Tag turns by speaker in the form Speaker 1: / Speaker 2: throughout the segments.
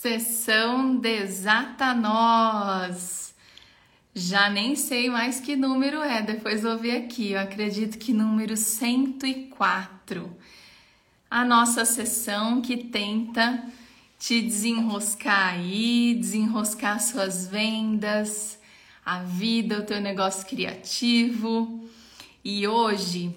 Speaker 1: Sessão Desata Nós. Já nem sei mais que número é, depois vou ver aqui. Eu acredito que número 104. A nossa sessão que tenta te desenroscar aí, desenroscar suas vendas, a vida, o teu negócio criativo. E hoje,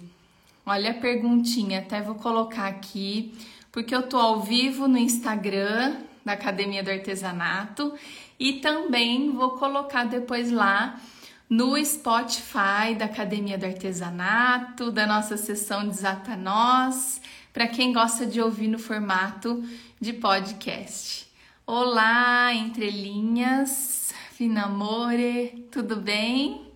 Speaker 1: olha a perguntinha, até vou colocar aqui, porque eu tô ao vivo no Instagram da Academia do Artesanato e também vou colocar depois lá no Spotify da Academia do Artesanato, da nossa sessão Desata Nós, para quem gosta de ouvir no formato de podcast. Olá, entrelinhas, finamore, tudo bem?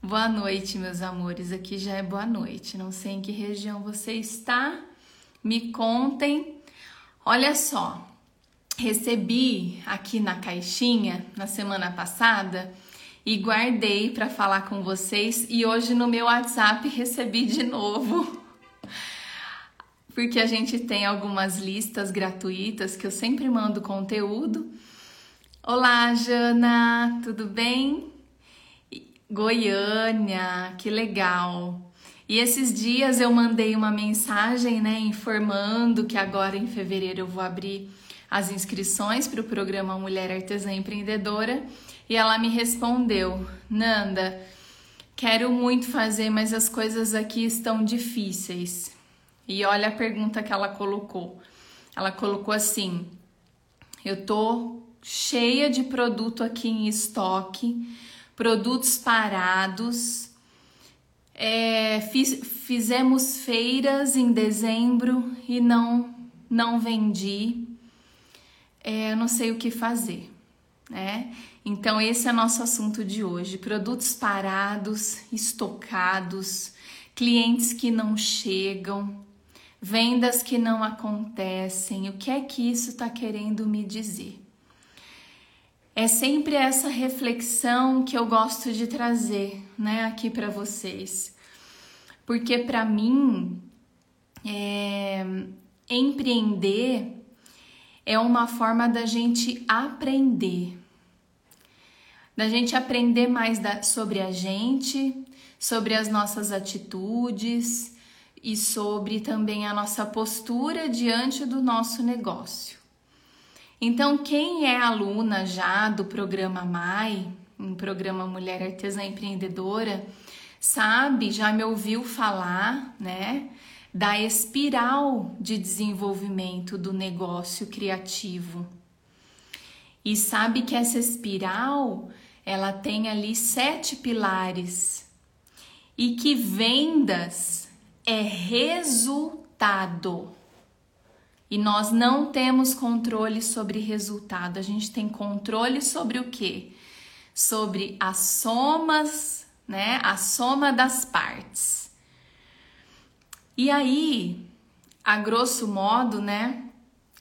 Speaker 1: Boa noite, meus amores. Aqui já é boa noite. Não sei em que região você está. Me contem. Olha só, recebi aqui na caixinha na semana passada e guardei para falar com vocês e hoje no meu WhatsApp recebi de novo. Porque a gente tem algumas listas gratuitas que eu sempre mando conteúdo. Olá, Jana, tudo bem? Goiânia, que legal. E esses dias eu mandei uma mensagem, né, informando que agora em fevereiro eu vou abrir as inscrições para o programa Mulher Artesã Empreendedora e ela me respondeu: Nanda, quero muito fazer, mas as coisas aqui estão difíceis. E olha a pergunta que ela colocou. Ela colocou assim: Eu tô cheia de produto aqui em estoque, produtos parados. É, fiz, fizemos feiras em dezembro e não não vendi é, eu não sei o que fazer, né? Então, esse é nosso assunto de hoje: produtos parados, estocados, clientes que não chegam, vendas que não acontecem. O que é que isso está querendo me dizer? É sempre essa reflexão que eu gosto de trazer, né, aqui para vocês, porque para mim é, empreender é uma forma da gente aprender. Da gente aprender mais da, sobre a gente, sobre as nossas atitudes e sobre também a nossa postura diante do nosso negócio. Então, quem é aluna já do programa MAI, um programa Mulher Artesã Empreendedora, sabe, já me ouviu falar, né? Da espiral de desenvolvimento do negócio criativo. E sabe que essa espiral, ela tem ali sete pilares e que vendas é resultado. E nós não temos controle sobre resultado, a gente tem controle sobre o quê? Sobre as somas, né? A soma das partes. E aí, a grosso modo, né?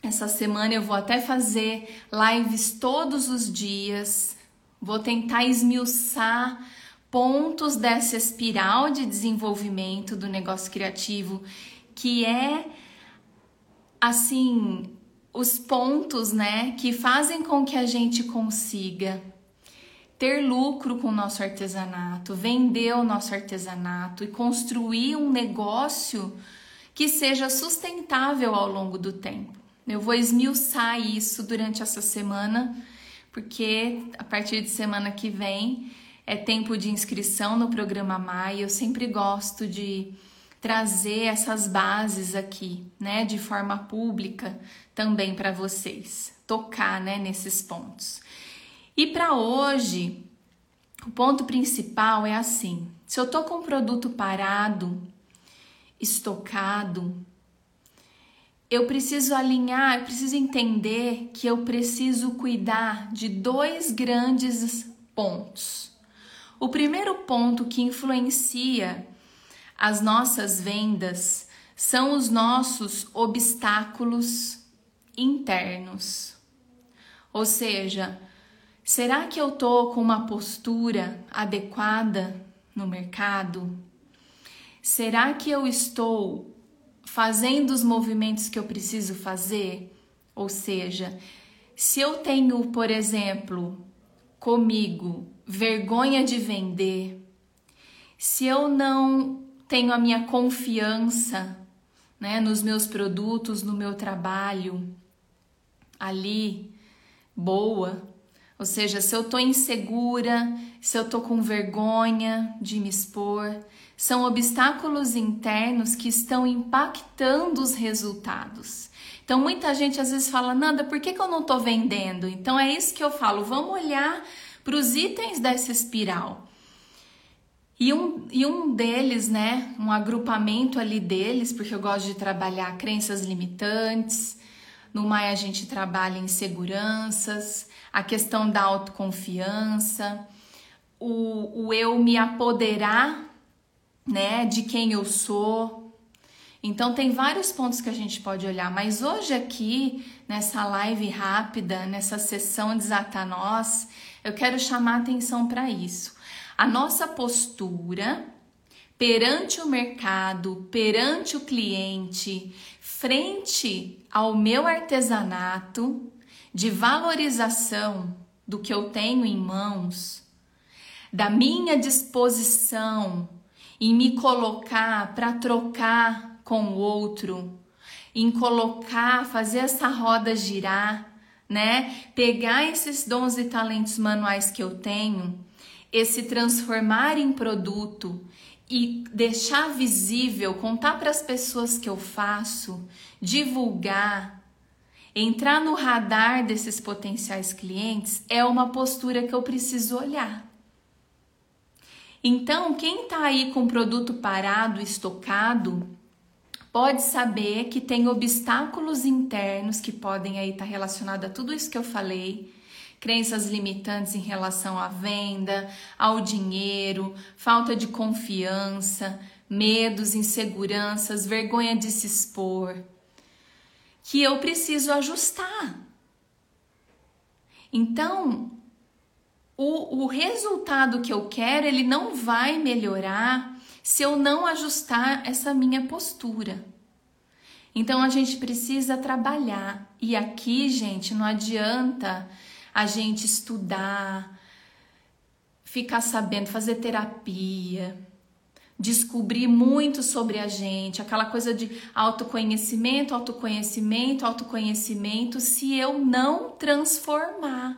Speaker 1: Essa semana eu vou até fazer lives todos os dias. Vou tentar esmiuçar pontos dessa espiral de desenvolvimento do negócio criativo, que é assim, os pontos, né, que fazem com que a gente consiga ter lucro com o nosso artesanato, vender o nosso artesanato e construir um negócio que seja sustentável ao longo do tempo. Eu vou esmiuçar isso durante essa semana, porque a partir de semana que vem é tempo de inscrição no programa MAI. Eu sempre gosto de trazer essas bases aqui, né, de forma pública também para vocês, tocar, né, nesses pontos. E para hoje, o ponto principal é assim: se eu tô com um produto parado, estocado, eu preciso alinhar, eu preciso entender que eu preciso cuidar de dois grandes pontos. O primeiro ponto que influencia as nossas vendas são os nossos obstáculos internos. Ou seja, Será que eu tô com uma postura adequada no mercado? Será que eu estou fazendo os movimentos que eu preciso fazer? Ou seja, se eu tenho, por exemplo, comigo vergonha de vender, se eu não tenho a minha confiança né, nos meus produtos, no meu trabalho ali boa, ou seja, se eu tô insegura, se eu tô com vergonha de me expor, são obstáculos internos que estão impactando os resultados. Então, muita gente às vezes fala, Nanda, por que, que eu não estou vendendo? Então, é isso que eu falo, vamos olhar para os itens dessa espiral. E um, e um deles, né, um agrupamento ali deles, porque eu gosto de trabalhar crenças limitantes, no Maia a gente trabalha inseguranças, a questão da autoconfiança, o, o eu me apoderar, né, de quem eu sou, então tem vários pontos que a gente pode olhar, mas hoje aqui nessa live rápida, nessa sessão Desata Nós, eu quero chamar atenção para isso. A nossa postura perante o mercado, perante o cliente, frente ao meu artesanato, de valorização do que eu tenho em mãos, da minha disposição em me colocar para trocar com o outro, em colocar, fazer essa roda girar, né? Pegar esses dons e talentos manuais que eu tenho, esse transformar em produto e deixar visível, contar para as pessoas que eu faço, divulgar, entrar no radar desses potenciais clientes é uma postura que eu preciso olhar. Então, quem está aí com produto parado, estocado, pode saber que tem obstáculos internos que podem aí estar tá relacionados a tudo isso que eu falei, crenças limitantes em relação à venda, ao dinheiro, falta de confiança, medos, inseguranças, vergonha de se expor, que eu preciso ajustar. Então, o, o resultado que eu quero, ele não vai melhorar se eu não ajustar essa minha postura. Então a gente precisa trabalhar. E aqui, gente, não adianta a gente estudar, ficar sabendo, fazer terapia, descobrir muito sobre a gente, aquela coisa de autoconhecimento, autoconhecimento, autoconhecimento, se eu não transformar,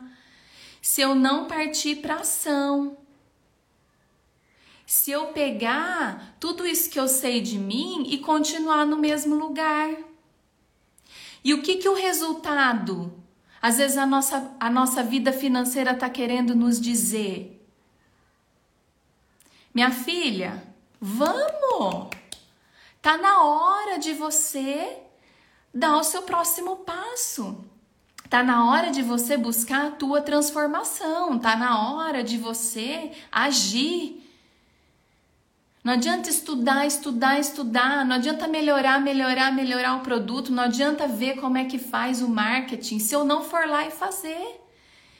Speaker 1: se eu não partir para ação se eu pegar tudo isso que eu sei de mim e continuar no mesmo lugar. E o que que o resultado? Às vezes a nossa, a nossa vida financeira está querendo nos dizer. Minha filha, vamos! Tá na hora de você dar o seu próximo passo. Tá na hora de você buscar a tua transformação, tá na hora de você agir não adianta estudar, estudar, estudar, não adianta melhorar, melhorar, melhorar o produto, não adianta ver como é que faz o marketing se eu não for lá e fazer,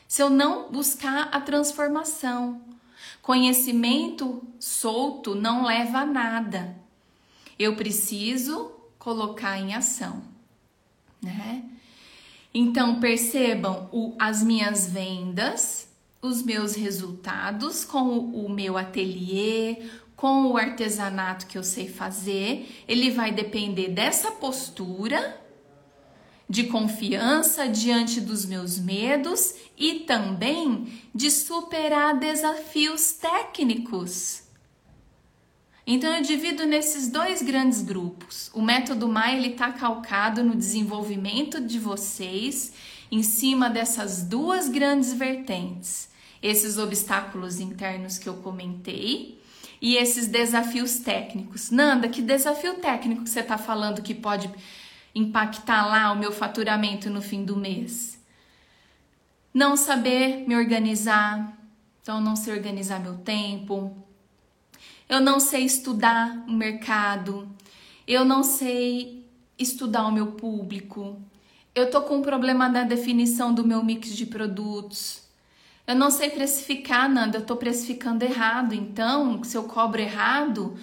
Speaker 1: se eu não buscar a transformação. Conhecimento solto não leva a nada. Eu preciso colocar em ação, né? Então percebam o, as minhas vendas, os meus resultados com o, o meu ateliê, com o artesanato que eu sei fazer, ele vai depender dessa postura de confiança diante dos meus medos e também de superar desafios técnicos. Então eu divido nesses dois grandes grupos. O método Maia ele está calcado no desenvolvimento de vocês em cima dessas duas grandes vertentes, esses obstáculos internos que eu comentei e esses desafios técnicos. Nanda, que desafio técnico que você está falando que pode impactar lá o meu faturamento no fim do mês? Não saber me organizar, então não sei organizar meu tempo. Eu não sei estudar o mercado. Eu não sei estudar o meu público. Eu tô com um problema na definição do meu mix de produtos. Eu não sei precificar, Nanda, eu estou precificando errado. Então, se eu cobro errado,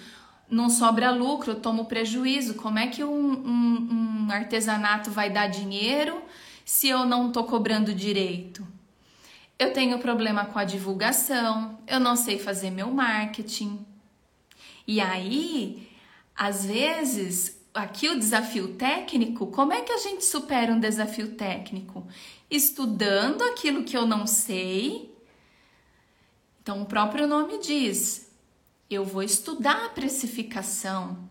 Speaker 1: não sobra lucro, eu tomo prejuízo. Como é que um, um, um artesanato vai dar dinheiro se eu não estou cobrando direito? Eu tenho problema com a divulgação, eu não sei fazer meu marketing. E aí, às vezes, aqui o desafio técnico, como é que a gente supera um desafio técnico? Estudando aquilo que eu não sei. Então, o próprio nome diz: eu vou estudar a precificação,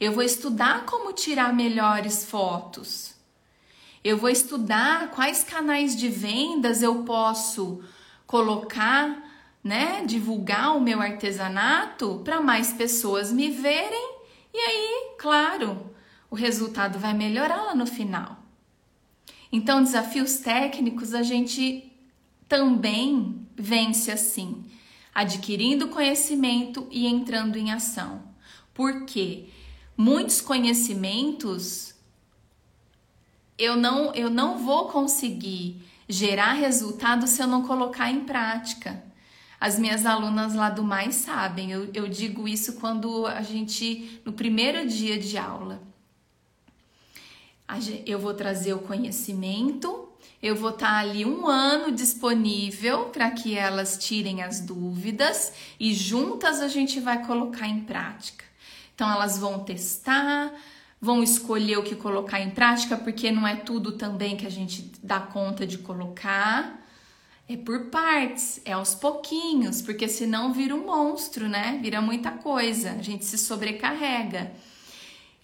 Speaker 1: eu vou estudar como tirar melhores fotos. Eu vou estudar quais canais de vendas eu posso colocar, né, divulgar o meu artesanato para mais pessoas me verem e aí, claro, o resultado vai melhorar lá no final. Então, desafios técnicos a gente também vence assim, adquirindo conhecimento e entrando em ação. Porque muitos conhecimentos eu não eu não vou conseguir gerar resultado se eu não colocar em prática. As minhas alunas lá do mais sabem, eu, eu digo isso quando a gente, no primeiro dia de aula, eu vou trazer o conhecimento, eu vou estar tá ali um ano disponível para que elas tirem as dúvidas e juntas a gente vai colocar em prática. Então elas vão testar, vão escolher o que colocar em prática, porque não é tudo também que a gente dá conta de colocar. É por partes, é aos pouquinhos, porque senão vira um monstro, né? Vira muita coisa, a gente se sobrecarrega.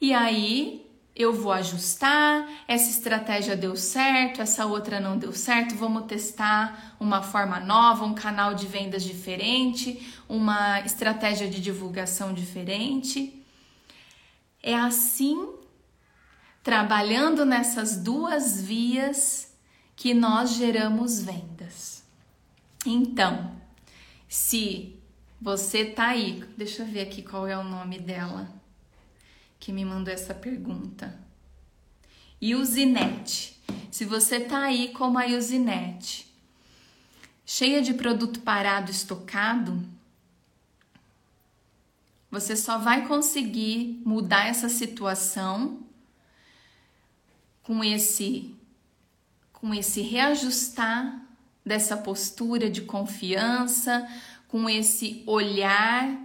Speaker 1: E aí eu vou ajustar, essa estratégia deu certo, essa outra não deu certo, vamos testar uma forma nova, um canal de vendas diferente, uma estratégia de divulgação diferente. É assim, trabalhando nessas duas vias, que nós geramos vendas. Então, se você tá aí, deixa eu ver aqui qual é o nome dela que me mandou essa pergunta. Usinete. Se você tá aí como a Usinete, cheia de produto parado estocado, você só vai conseguir mudar essa situação com esse com esse reajustar dessa postura de confiança, com esse olhar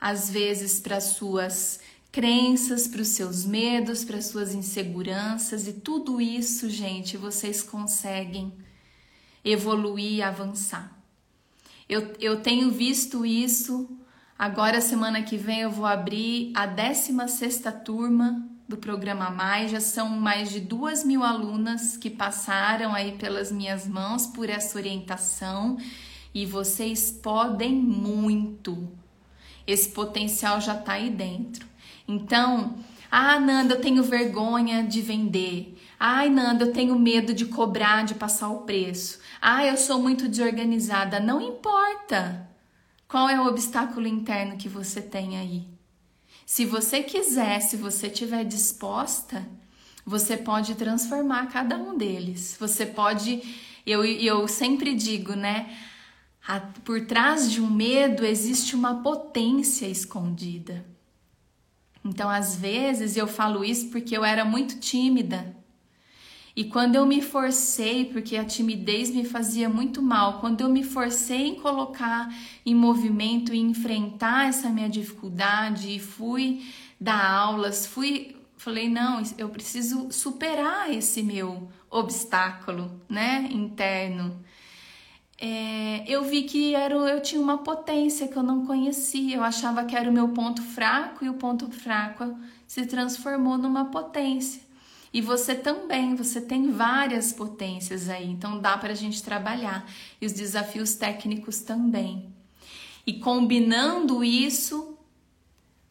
Speaker 1: às vezes para suas crenças, para os seus medos, para suas inseguranças e tudo isso, gente, vocês conseguem evoluir e avançar. Eu, eu tenho visto isso Agora, semana que vem, eu vou abrir a 16 turma do programa Mais. Já são mais de duas mil alunas que passaram aí pelas minhas mãos por essa orientação e vocês podem muito. Esse potencial já está aí dentro. Então, ah, Nanda, eu tenho vergonha de vender. Ai, Nanda, eu tenho medo de cobrar, de passar o preço. Ah, eu sou muito desorganizada. Não importa. Qual é o obstáculo interno que você tem aí? Se você quiser, se você estiver disposta, você pode transformar cada um deles. Você pode, eu, eu sempre digo, né? Por trás de um medo existe uma potência escondida. Então, às vezes, eu falo isso porque eu era muito tímida. E quando eu me forcei, porque a timidez me fazia muito mal, quando eu me forcei em colocar em movimento e enfrentar essa minha dificuldade e fui dar aulas, fui, falei, não, eu preciso superar esse meu obstáculo, né, interno. É, eu vi que era, eu tinha uma potência que eu não conhecia, eu achava que era o meu ponto fraco e o ponto fraco se transformou numa potência. E você também, você tem várias potências aí, então dá para a gente trabalhar. E os desafios técnicos também. E combinando isso,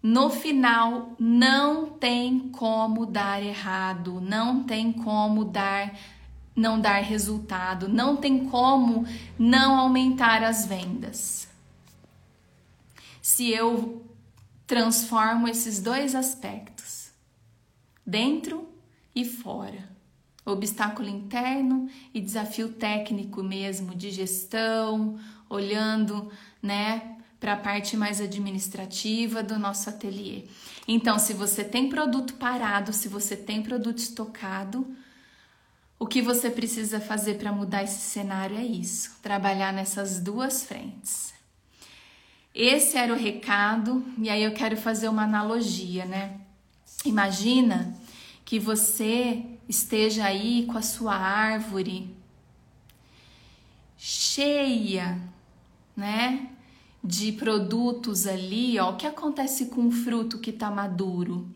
Speaker 1: no final não tem como dar errado, não tem como dar não dar resultado, não tem como não aumentar as vendas. Se eu transformo esses dois aspectos, dentro e fora. Obstáculo interno e desafio técnico mesmo de gestão, olhando, né, para a parte mais administrativa do nosso ateliê. Então, se você tem produto parado, se você tem produto estocado, O que você precisa fazer para mudar esse cenário é isso: trabalhar nessas duas frentes. Esse era o recado, e aí eu quero fazer uma analogia, né? Imagina que você esteja aí com a sua árvore cheia, né, de produtos ali, ó. O que acontece com o fruto que está maduro?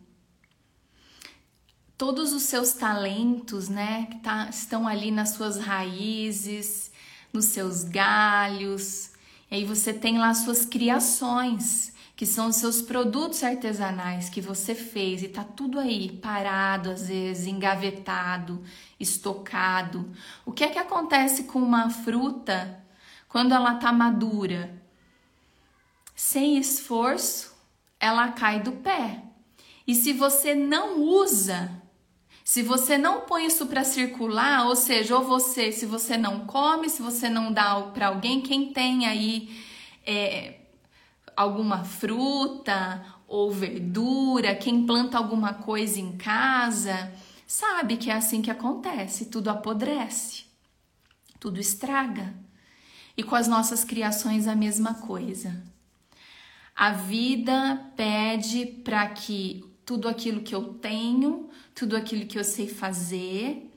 Speaker 1: Todos os seus talentos, né, que tá, estão ali nas suas raízes, nos seus galhos. E aí você tem lá suas criações que são os seus produtos artesanais que você fez e tá tudo aí parado, às vezes engavetado, estocado. O que é que acontece com uma fruta quando ela tá madura? Sem esforço, ela cai do pé. E se você não usa, se você não põe isso para circular, ou seja, ou você, se você não come, se você não dá para alguém, quem tem aí é, alguma fruta ou verdura, quem planta alguma coisa em casa, sabe que é assim que acontece, tudo apodrece, tudo estraga. E com as nossas criações a mesma coisa. A vida pede para que tudo aquilo que eu tenho, tudo aquilo que eu sei fazer,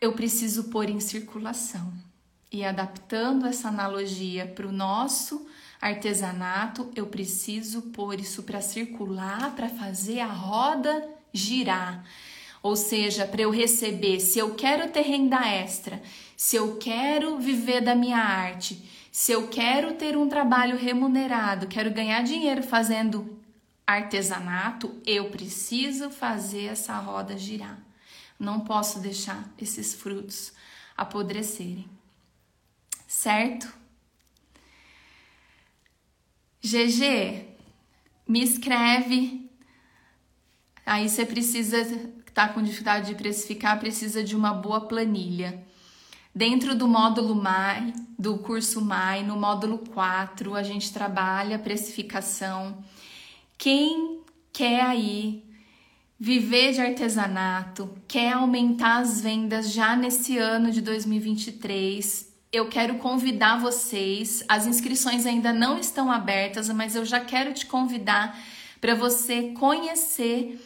Speaker 1: eu preciso pôr em circulação. E adaptando essa analogia para o nosso artesanato, eu preciso pôr isso para circular, para fazer a roda girar. Ou seja, para eu receber, se eu quero ter renda extra, se eu quero viver da minha arte, se eu quero ter um trabalho remunerado, quero ganhar dinheiro fazendo artesanato, eu preciso fazer essa roda girar. Não posso deixar esses frutos apodrecerem. Certo? GG, me escreve. Aí você precisa, tá com dificuldade de precificar, precisa de uma boa planilha. Dentro do módulo MAI, do curso MAI, no módulo 4, a gente trabalha precificação. Quem quer aí viver de artesanato, quer aumentar as vendas já nesse ano de 2023, eu quero convidar vocês. As inscrições ainda não estão abertas, mas eu já quero te convidar para você conhecer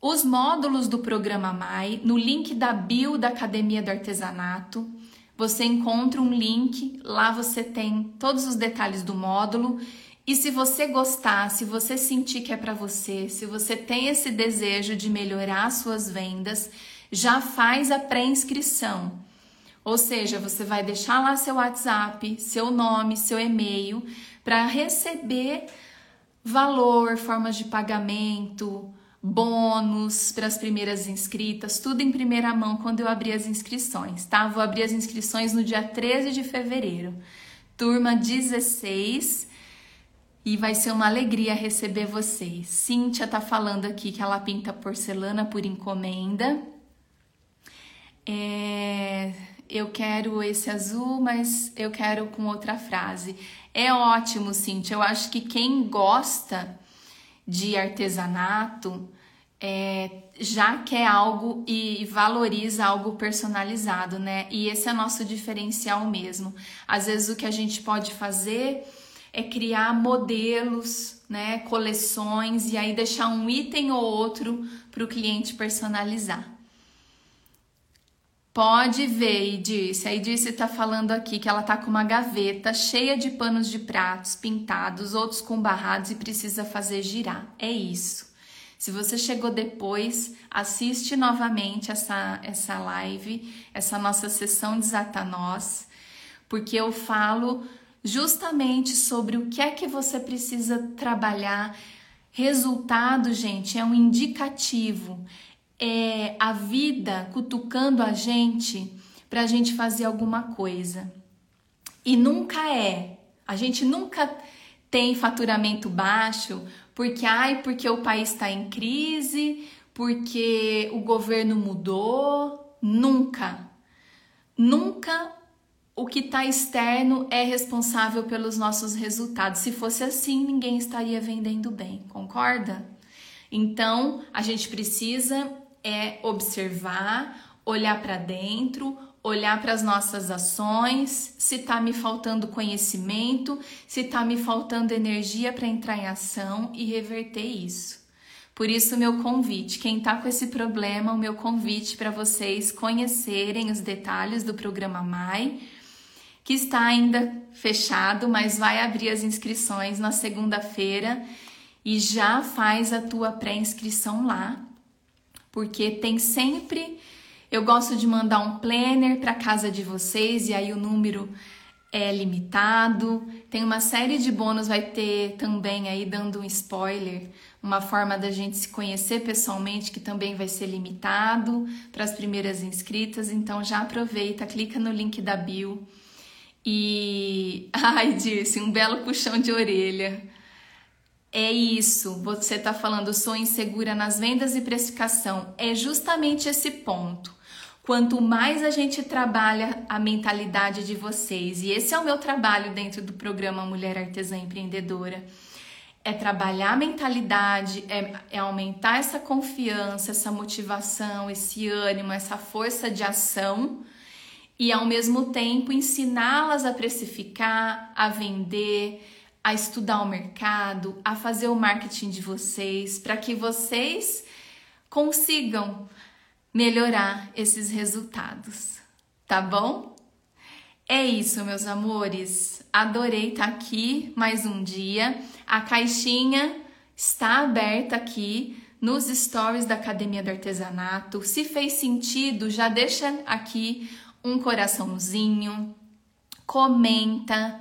Speaker 1: os módulos do programa MAI no link da bio da Academia do Artesanato. Você encontra um link, lá você tem todos os detalhes do módulo. E se você gostar, se você sentir que é para você, se você tem esse desejo de melhorar suas vendas, já faz a pré-inscrição. Ou seja, você vai deixar lá seu WhatsApp, seu nome, seu e-mail para receber valor, formas de pagamento, bônus para as primeiras inscritas, tudo em primeira mão quando eu abrir as inscrições, tá? Vou abrir as inscrições no dia 13 de fevereiro, turma 16. E vai ser uma alegria receber vocês. Cíntia tá falando aqui que ela pinta porcelana por encomenda. É, eu quero esse azul, mas eu quero com outra frase. É ótimo, Cintia. Eu acho que quem gosta de artesanato é, já quer algo e valoriza algo personalizado, né? E esse é nosso diferencial mesmo. Às vezes o que a gente pode fazer é criar modelos, né? Coleções e aí deixar um item ou outro para o cliente personalizar. Pode ver, Idice. A Idice tá falando aqui que ela tá com uma gaveta cheia de panos de pratos pintados, outros com barrados e precisa fazer girar. É isso. Se você chegou depois, assiste novamente essa, essa live, essa nossa sessão Desata Nós, porque eu falo justamente sobre o que é que você precisa trabalhar. Resultado, gente, é um indicativo é a vida cutucando a gente para a gente fazer alguma coisa. E nunca é. A gente nunca tem faturamento baixo porque, ai, porque o país está em crise, porque o governo mudou. Nunca. Nunca o que está externo é responsável pelos nossos resultados. Se fosse assim, ninguém estaria vendendo bem, concorda? Então, a gente precisa é observar, olhar para dentro, olhar para as nossas ações, se está me faltando conhecimento, se está me faltando energia para entrar em ação e reverter isso. Por isso, meu convite, quem está com esse problema, o meu convite para vocês conhecerem os detalhes do programa MAI, que está ainda fechado, mas vai abrir as inscrições na segunda-feira e já faz a tua pré-inscrição lá, porque tem sempre eu gosto de mandar um planner para casa de vocês e aí o número é limitado. Tem uma série de bônus, vai ter também aí dando um spoiler, uma forma da gente se conhecer pessoalmente que também vai ser limitado para as primeiras inscritas. Então já aproveita, clica no link da bio. E ai, disse, um belo puxão de orelha. É isso, você está falando, sou insegura nas vendas e precificação. É justamente esse ponto. Quanto mais a gente trabalha a mentalidade de vocês, e esse é o meu trabalho dentro do programa Mulher Artesã Empreendedora, é trabalhar a mentalidade, é, é aumentar essa confiança, essa motivação, esse ânimo, essa força de ação e ao mesmo tempo ensiná-las a precificar, a vender, a estudar o mercado, a fazer o marketing de vocês, para que vocês consigam melhorar esses resultados, tá bom? É isso, meus amores. Adorei estar tá aqui mais um dia. A caixinha está aberta aqui nos stories da Academia do Artesanato. Se fez sentido, já deixa aqui um coraçãozinho, comenta,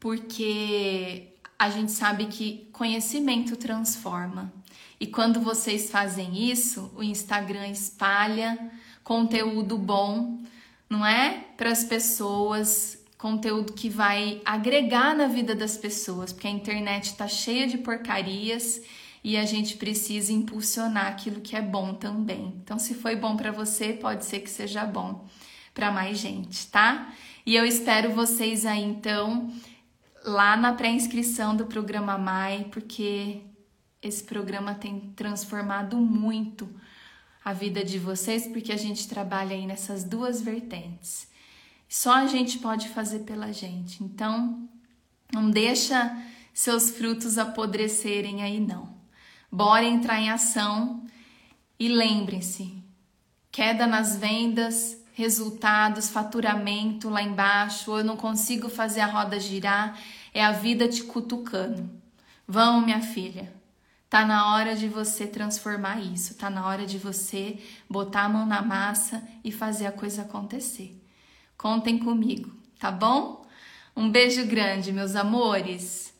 Speaker 1: porque a gente sabe que conhecimento transforma. E quando vocês fazem isso, o Instagram espalha conteúdo bom, não é? Para as pessoas, conteúdo que vai agregar na vida das pessoas, porque a internet está cheia de porcarias e a gente precisa impulsionar aquilo que é bom também. Então, se foi bom para você, pode ser que seja bom para mais gente, tá? E eu espero vocês aí então lá na pré-inscrição do programa MAI, porque esse programa tem transformado muito a vida de vocês, porque a gente trabalha aí nessas duas vertentes. Só a gente pode fazer pela gente. Então, não deixa seus frutos apodrecerem aí não. Bora entrar em ação e lembrem-se, queda nas vendas, resultados, faturamento lá embaixo, eu não consigo fazer a roda girar, é a vida te cutucando. Vamos, minha filha. Tá na hora de você transformar isso, tá na hora de você botar a mão na massa e fazer a coisa acontecer. Contem comigo, tá bom? Um beijo grande, meus amores.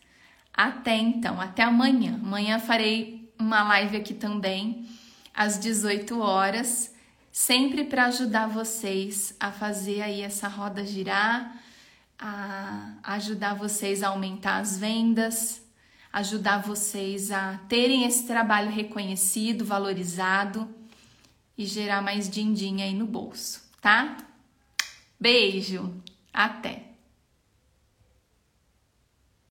Speaker 1: Até então, até amanhã. Amanhã farei uma live aqui também às 18 horas, sempre para ajudar vocês a fazer aí essa roda girar, a ajudar vocês a aumentar as vendas ajudar vocês a terem esse trabalho reconhecido, valorizado e gerar mais din-din aí no bolso, tá? Beijo, até!